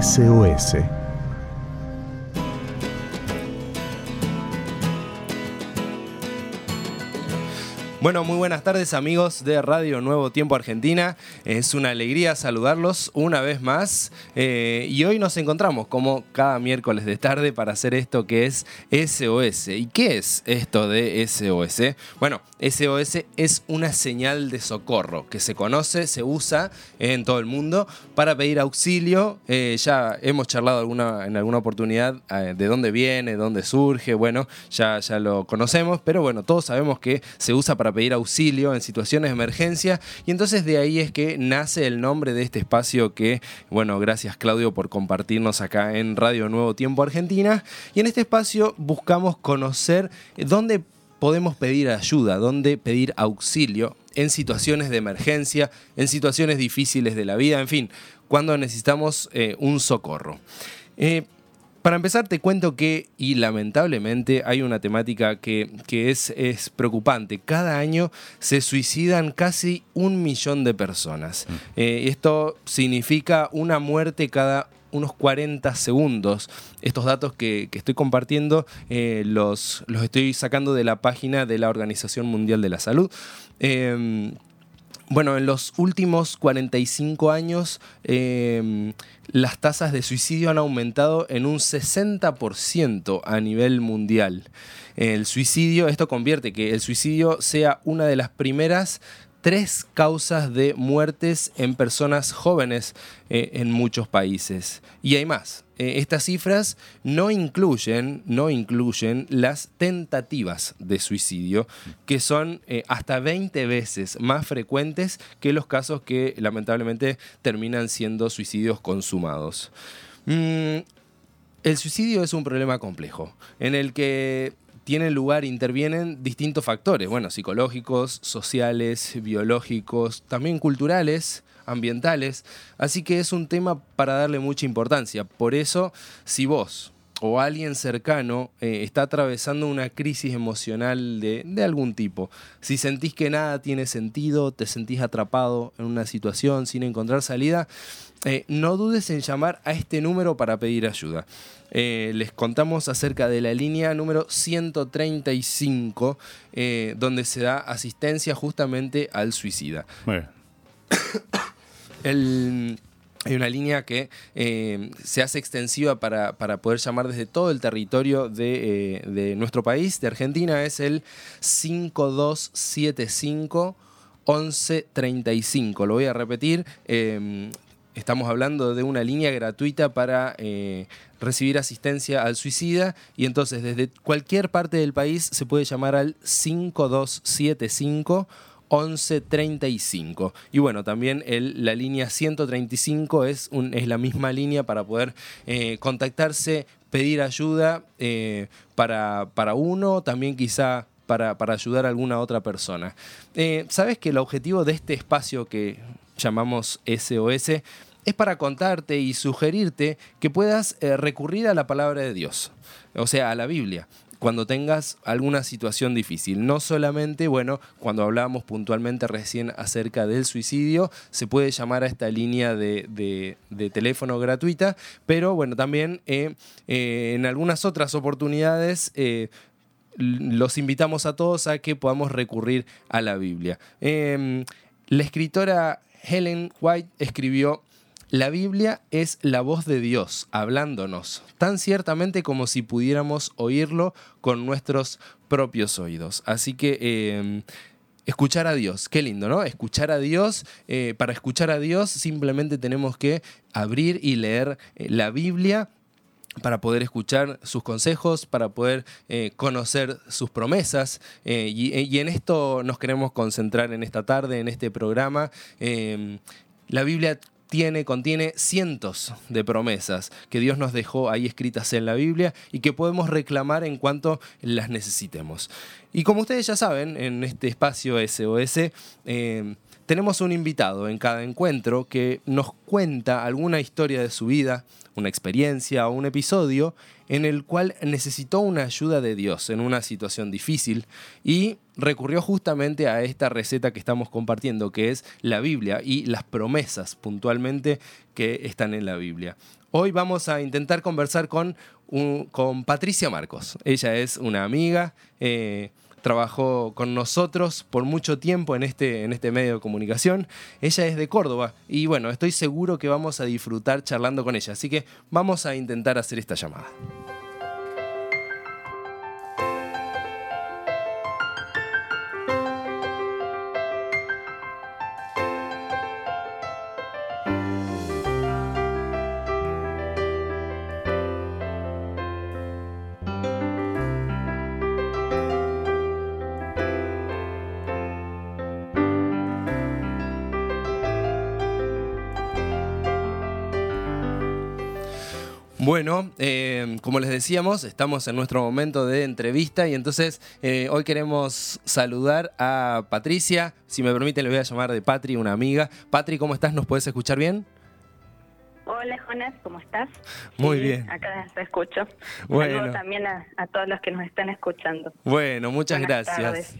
SOS. Bueno, muy buenas tardes amigos de Radio Nuevo Tiempo Argentina. Es una alegría saludarlos una vez más. Eh, y hoy nos encontramos como cada miércoles de tarde para hacer esto que es SOS. ¿Y qué es esto de SOS? Bueno, SOS es una señal de socorro que se conoce, se usa en todo el mundo para pedir auxilio. Eh, ya hemos charlado alguna, en alguna oportunidad eh, de dónde viene, dónde surge. Bueno, ya, ya lo conocemos, pero bueno, todos sabemos que se usa para pedir auxilio en situaciones de emergencia y entonces de ahí es que nace el nombre de este espacio que, bueno, gracias Claudio por compartirnos acá en Radio Nuevo Tiempo Argentina y en este espacio buscamos conocer dónde podemos pedir ayuda, dónde pedir auxilio en situaciones de emergencia, en situaciones difíciles de la vida, en fin, cuando necesitamos eh, un socorro. Eh, para empezar, te cuento que, y lamentablemente, hay una temática que, es, es, preocupante. Cada año se suicidan casi un millón de personas. Mm. Eh, esto significa una muerte cada unos 40 segundos. Estos datos que, estoy compartiendo eh, los, los estoy sacando de la página de la Organización Mundial de la Salud. Em, bueno, en los últimos 45 años em, las tasas de suicidio han aumentado en un 60% a nivel mundial. El suicidio, esto convierte que el suicidio sea una de las primeras tres causas de muertes en personas jóvenes eh, en muchos países. Y hay más. Eh, estas cifras no incluyen, no incluyen las tentativas de suicidio, que son eh, hasta 20 veces más frecuentes que los casos que lamentablemente terminan siendo suicidios consumados. Mm, el suicidio es un problema complejo, en el que tienen lugar, intervienen distintos factores, bueno, psicológicos, sociales, biológicos, también culturales, ambientales, así que es un tema para darle mucha importancia. Por eso, si vos o alguien cercano eh, está atravesando una crisis emocional de, algún tipo, si sentís que nada tiene sentido, te sentís atrapado en una situación sin encontrar salida, eh, no dudes en llamar a este número para pedir ayuda. Eh, les contamos acerca de la línea número 135, eh, donde se da asistencia justamente al suicida. Hay una línea que eh, se hace extensiva para, poder llamar desde todo el territorio de, de nuestro país, de Argentina, es el 5275. 1135. Lo voy a repetir. Estamos hablando de una línea gratuita para eh, recibir asistencia al suicida y entonces desde cualquier parte del país se puede llamar al 5275 1135. Y bueno, también la línea 135 es, un, es, la misma línea para poder eh, contactarse, pedir ayuda eh, para, para, uno, también quizá para, para, ayudar a alguna otra persona. Sabes que el objetivo de este espacio que llamamos SOS es para contarte y sugerirte que puedas eh, recurrir a la palabra de Dios, o sea, a la Biblia cuando tengas alguna situación difícil. No solamente, bueno, cuando hablábamos puntualmente recién acerca del suicidio, se puede llamar a esta línea de, teléfono gratuita, pero bueno, también eh, eh, en algunas otras oportunidades los invitamos a todos a que podamos recurrir a la Biblia. Em, la escritora Helen White escribió la Biblia es la voz de Dios hablándonos, tan ciertamente como si pudiéramos oírlo con nuestros propios oídos. Así que em, escuchar a Dios, qué lindo, ¿no? Escuchar a Dios, eh, para escuchar a Dios simplemente tenemos que abrir y leer eh, la Biblia para poder escuchar sus consejos, para poder eh, conocer sus promesas. y, en esto nos queremos concentrar en esta tarde, en este programa. Em, la Biblia tiene, contiene cientos de promesas que Dios nos dejó ahí escritas en la Biblia y que podemos reclamar en cuanto las necesitemos. Y como ustedes ya saben, en este espacio SOS tenemos un invitado en cada encuentro que nos cuenta alguna historia de su vida, una experiencia o un episodio en el cual necesitó una ayuda de Dios en una situación difícil y recurrió justamente a esta receta que estamos compartiendo, que es la Biblia y las promesas puntualmente que están en la Biblia. Hoy vamos a intentar conversar con, Patricia Marcos. Ella es una amiga, eh, trabajó con nosotros por mucho tiempo en este, en este medio de comunicación. Ella es de Córdoba y bueno, estoy seguro que vamos a disfrutar charlando con ella. Así que vamos a intentar hacer esta llamada. Bueno, eh, como les decíamos, estamos en nuestro momento de entrevista y entonces eh, hoy queremos saludar a Patricia. Si me permite, le voy a llamar de Patri, una amiga. Patri, ¿cómo estás? ¿Nos puedes escuchar bien? Hola Jonas, ¿cómo estás? Muy bien. Acá te escucho. Bueno. también a, todos los que nos están escuchando. Bueno, muchas gracias.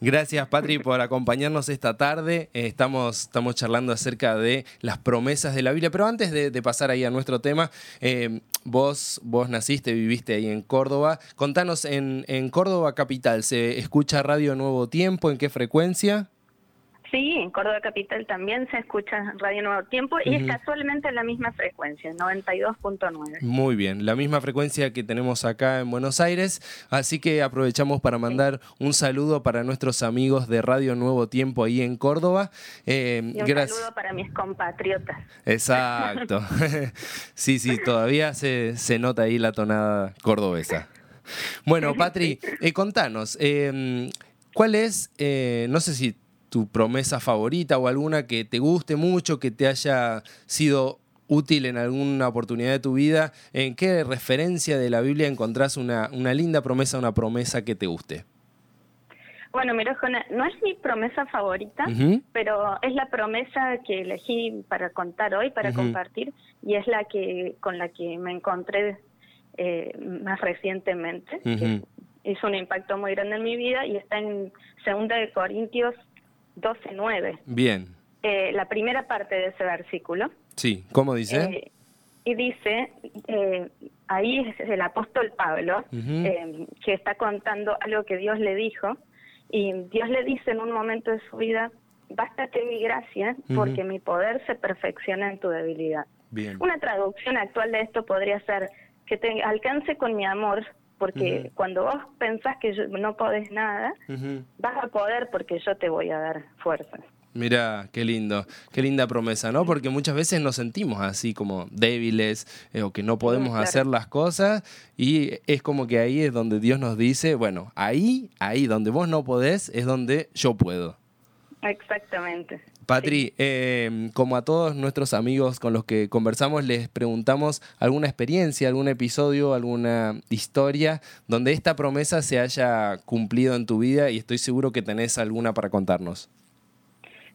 Gracias, Patri, por acompañarnos esta tarde. Eh, estamos, estamos charlando acerca de las promesas de la Biblia, pero antes de, pasar ahí a nuestro tema, eh, vos, vos naciste, viviste ahí en Córdoba. Contanos, en, en Córdoba Capital, ¿se escucha Radio Nuevo Tiempo? ¿En qué frecuencia? Sí, en Córdoba Capital también se escucha Radio Nuevo Tiempo y es casualmente la misma frecuencia, 92.9. Muy bien, la misma frecuencia que tenemos acá en Buenos Aires, así que aprovechamos para mandar un saludo para nuestros amigos de Radio Nuevo Tiempo ahí en Córdoba. Eh, y un saludo para mis compatriotas. Exacto. sí, sí, todavía se, se nota ahí la tonada cordobesa. Bueno, Patri, eh, contanos, eh, ¿cuál es, no sé si tu promesa favorita o alguna que te guste mucho, que te haya sido útil en alguna oportunidad de tu vida, ¿en qué referencia de la Biblia encontrás una, una linda promesa, una promesa que te guste? Bueno, mira, Jona, no es mi promesa favorita, pero es la promesa que elegí para contar hoy, para compartir, y es la que con la que me encontré eh, más recientemente, que hizo un impacto muy grande en mi vida, y está en 2 de Corintios 12.9. Bien. Eh, la primera parte de ese versículo. Sí, ¿cómo dice? Eh, y dice, eh, ahí es el apóstol Pablo, que está contando algo que Dios le dijo, y Dios le dice en un momento de su vida, bástate mi gracia, porque mi poder se perfecciona en tu debilidad. Bien. Una traducción actual de esto podría ser, que te alcance con mi amor porque cuando vos pensás que no podés nada, vas a poder porque yo te voy a dar fuerza. Mira, qué lindo, qué linda promesa, ¿no? Porque muchas veces nos sentimos así como débiles eh, o que no podemos hacer las cosas y es como que ahí es donde Dios nos dice, bueno, ahí, ahí donde vos no podés es donde yo puedo. Exactamente. Patri, em, como a todos nuestros amigos con los que conversamos, les preguntamos alguna experiencia, algún episodio, alguna historia donde esta promesa se haya cumplido en tu vida y estoy seguro que tenés alguna para contarnos.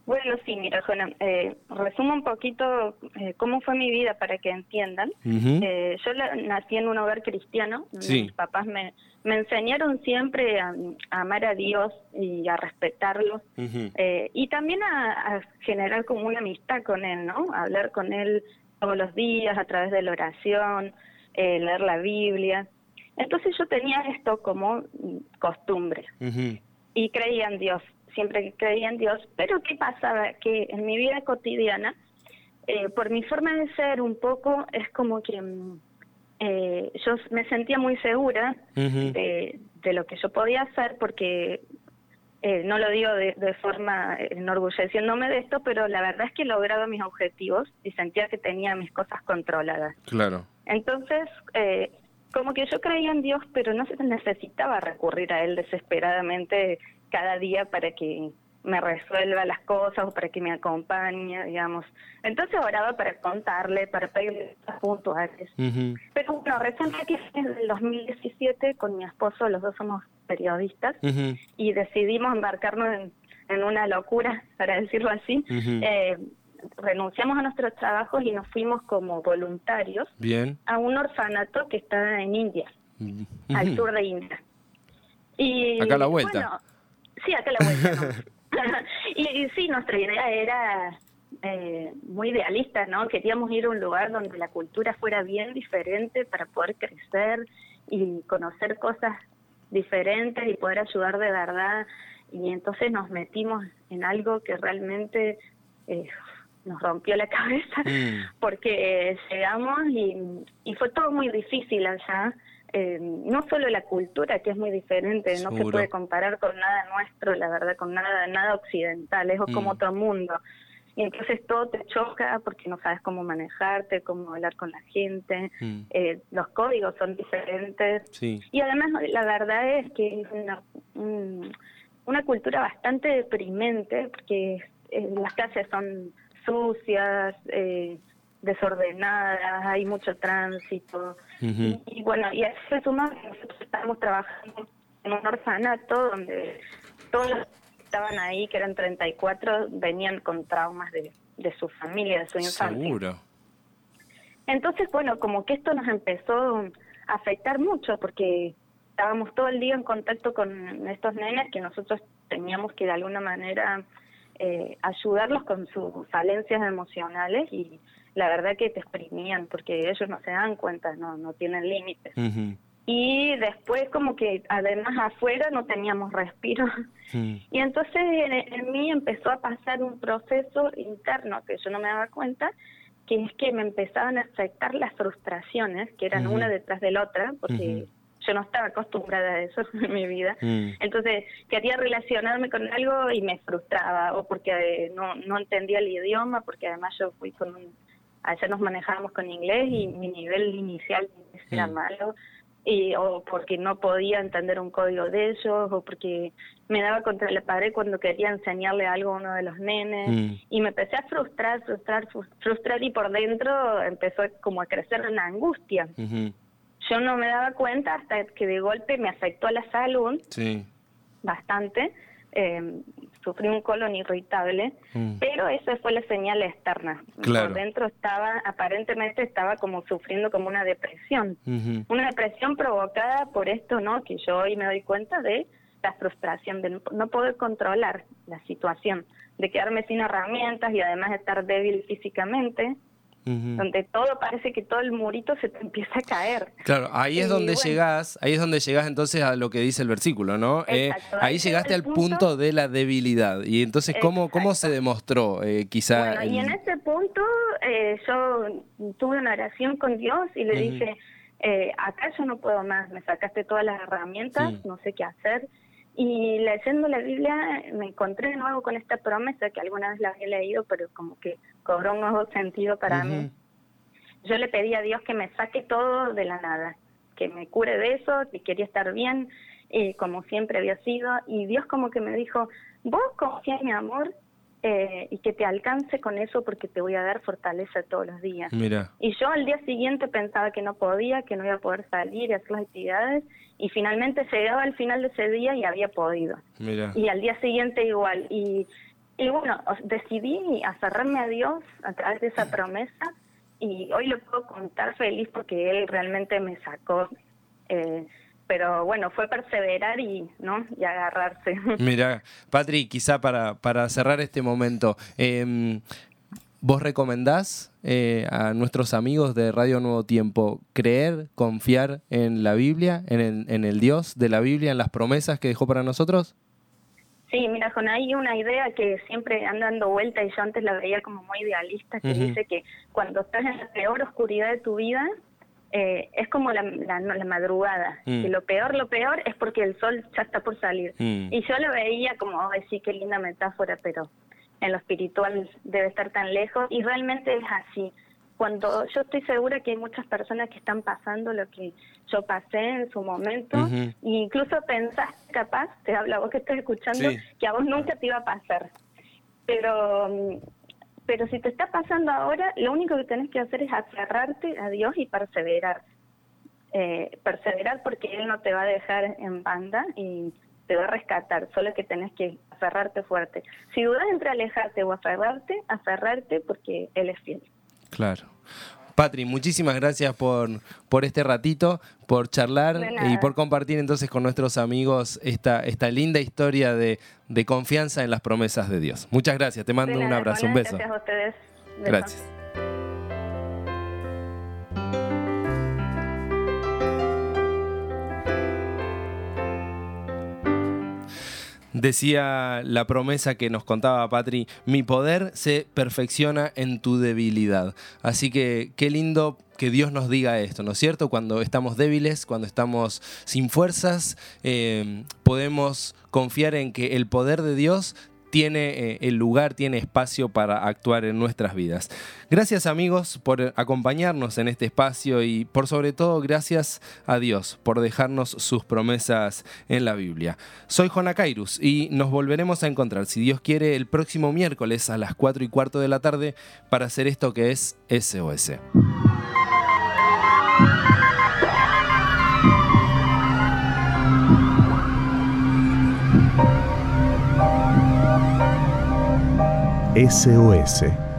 Bueno, sí, mira, Jona, eh, resumo un poquito eh, cómo fue mi vida para que entiendan. Eh, yo nací en un hogar cristiano, mis papás me, me enseñaron siempre a, amar a Dios y a respetarlo, eh, y también a, generar como una amistad con Él, ¿no? hablar con Él todos los días a través de la oración, leer la Biblia. Entonces yo tenía esto como costumbre. Y creía en Dios siempre creía en Dios, pero ¿qué pasaba? Que en mi vida cotidiana, eh, por mi forma de ser un poco, es como que mm, eh, yo me sentía muy segura de, lo que yo podía hacer porque eh, no lo digo de, de, forma enorgulleciéndome de esto, pero la verdad es que he logrado mis objetivos y sentía que tenía mis cosas controladas. Claro. Entonces, eh, como que yo creía en Dios, pero no se necesitaba recurrir a Él desesperadamente cada día para que me resuelva las cosas o para que me acompañe, digamos. Entonces oraba para contarle, para pedirle cosas puntuales. Pero bueno, recién aquí en el 2017 con mi esposo, los dos somos periodistas, y decidimos embarcarnos en, una locura, para decirlo así. Eh, renunciamos a nuestros trabajos y nos fuimos como voluntarios Bien. a un orfanato que está en India, al sur de India. Y, Acá a la vuelta. Sí, acá la vuelta. y, sí, nuestra idea era eh, muy idealistas, ¿no? Queríamos ir a un lugar donde la cultura fuera bien diferente para poder crecer y conocer cosas diferentes y poder ayudar de verdad. Y entonces nos metimos en algo que realmente eh, nos rompió la cabeza mm. porque llegamos y, y fue todo muy difícil allá. Eh, no solo la cultura, que es muy diferente, no se puede comparar con nada nuestro, la verdad, con nada nada occidental, es como mm. otro mundo. Y entonces todo te choca porque no sabes cómo manejarte, cómo hablar con la gente, mm. eh, los códigos son diferentes. Y además la verdad es que es una, una cultura bastante deprimente porque eh, las calles son sucias, eh, desordenadas, hay mucho tránsito. y, bueno, y a eso suma que nosotros estamos trabajando en un orfanato donde todos los que estaban ahí, que eran 34, venían con traumas de, de su familia, de su infancia. Seguro. Entonces, bueno, como que esto nos empezó a afectar mucho porque estábamos todo el día en contacto con estos nenes que nosotros teníamos que de alguna manera eh, ayudarlos con sus falencias emocionales y la verdad que te exprimían porque ellos no se dan cuenta, no, no tienen límites. Y después como que además afuera no teníamos respiro. Y entonces en, mí empezó a pasar un proceso interno que yo no me daba cuenta, que es que me empezaban a afectar las frustraciones, que eran una detrás de la otra, porque yo no estaba acostumbrada a eso en mi vida. Mm. Entonces quería relacionarme con algo y me frustraba, o porque eh, no, no entendía el idioma, porque además yo fui con un... Allá nos manejábamos con inglés y mi nivel inicial era mm. malo, y, o porque no podía entender un código de ellos, o porque me daba contra la pared cuando quería enseñarle algo a uno de los nenes, mm. y me empecé a frustrar, frustrar, frustrar, y por dentro empezó como a crecer una angustia. Yo no me daba cuenta hasta que de golpe me afectó la salud bastante. Eh, sufrí un colon irritable, mm. pero esa fue la señal externa. Por dentro estaba, aparentemente estaba como sufriendo como una depresión. Una depresión provocada por esto, ¿no? Que yo hoy me doy cuenta de la frustración, de no poder controlar la situación, de quedarme sin herramientas y además estar débil físicamente donde todo parece que todo el murito se te empieza a caer. Claro, ahí es donde llegas, ahí es donde llegas entonces a lo que dice el versículo, ¿no? Eh, ahí, llegaste al punto, de la debilidad. Y entonces, ¿cómo, cómo se demostró eh, quizá? Bueno, y en ese punto eh, yo tuve una oración con Dios y le dije, acá yo no puedo más, me sacaste todas las herramientas, no sé qué hacer. Y leyendo la Biblia me encontré de nuevo con esta promesa que alguna vez la había leído, pero como que cobró un nuevo sentido para mí. Yo le pedí a Dios que me saque todo de la nada, que me cure de eso, que quería estar bien, eh, como siempre había sido. Y Dios como que me dijo, vos confía en mi amor eh, y que te alcance con eso porque te voy a dar fortaleza todos los días. Y yo al día siguiente pensaba que no podía, que no iba a poder salir y hacer las actividades y finalmente llegaba al final de ese día y había podido. Y al día siguiente igual. Y, y bueno, decidí aferrarme a Dios a través de esa promesa y hoy lo puedo contar feliz porque Él realmente me sacó. Eh, pero bueno, fue perseverar y, ¿no? y agarrarse. Mira, Patri, quizá para, para cerrar este momento, em, ¿vos recomendás eh, a nuestros amigos de Radio Nuevo Tiempo creer, confiar en la Biblia, en el, en el Dios de la Biblia, en las promesas que dejó para nosotros? Sí, mira, con ahí una idea que siempre anda dando vuelta y yo antes la veía como muy idealista, que dice que cuando estás en la peor oscuridad de tu vida, eh, es como la, la, madrugada. Mm. Y lo peor, lo peor es porque el sol ya está por salir. Mm. Y yo lo veía como, oh, sí, qué linda metáfora, pero en lo espiritual debe estar tan lejos. Y realmente es así. Cuando yo estoy segura que hay muchas personas que están pasando lo que yo pasé en su momento, e incluso pensás capaz, te habla vos que estás escuchando, que a vos nunca te iba a pasar. Pero mm, pero si te está pasando ahora, lo único que tenés que hacer es aferrarte a Dios y perseverar. Eh, perseverar porque Él no te va a dejar en banda y te va a rescatar, solo que tenés que aferrarte fuerte. Si dudas entre alejarte o aferrarte, aferrarte porque Él es fiel. Claro. Patri, muchísimas gracias por, por este ratito, por charlar y por compartir entonces con nuestros amigos esta, esta linda historia de, confianza en las promesas de Dios. Muchas gracias, te mando un abrazo, un beso. Gracias a ustedes. Gracias. Decía la promesa que nos contaba Patri, mi poder se perfecciona en tu debilidad. Así que qué lindo que Dios nos diga esto, ¿no es cierto? Cuando estamos débiles, cuando estamos sin fuerzas, eh, podemos confiar en que el poder de Dios tiene eh, el lugar, tiene espacio para actuar en nuestras vidas. Gracias amigos por acompañarnos en este espacio y por sobre todo gracias a Dios por dejarnos sus promesas en la Biblia. Soy Jona Kairus y nos volveremos a encontrar, si Dios quiere, el próximo miércoles a las 4 y cuarto de la tarde para hacer esto que es SOS. SOS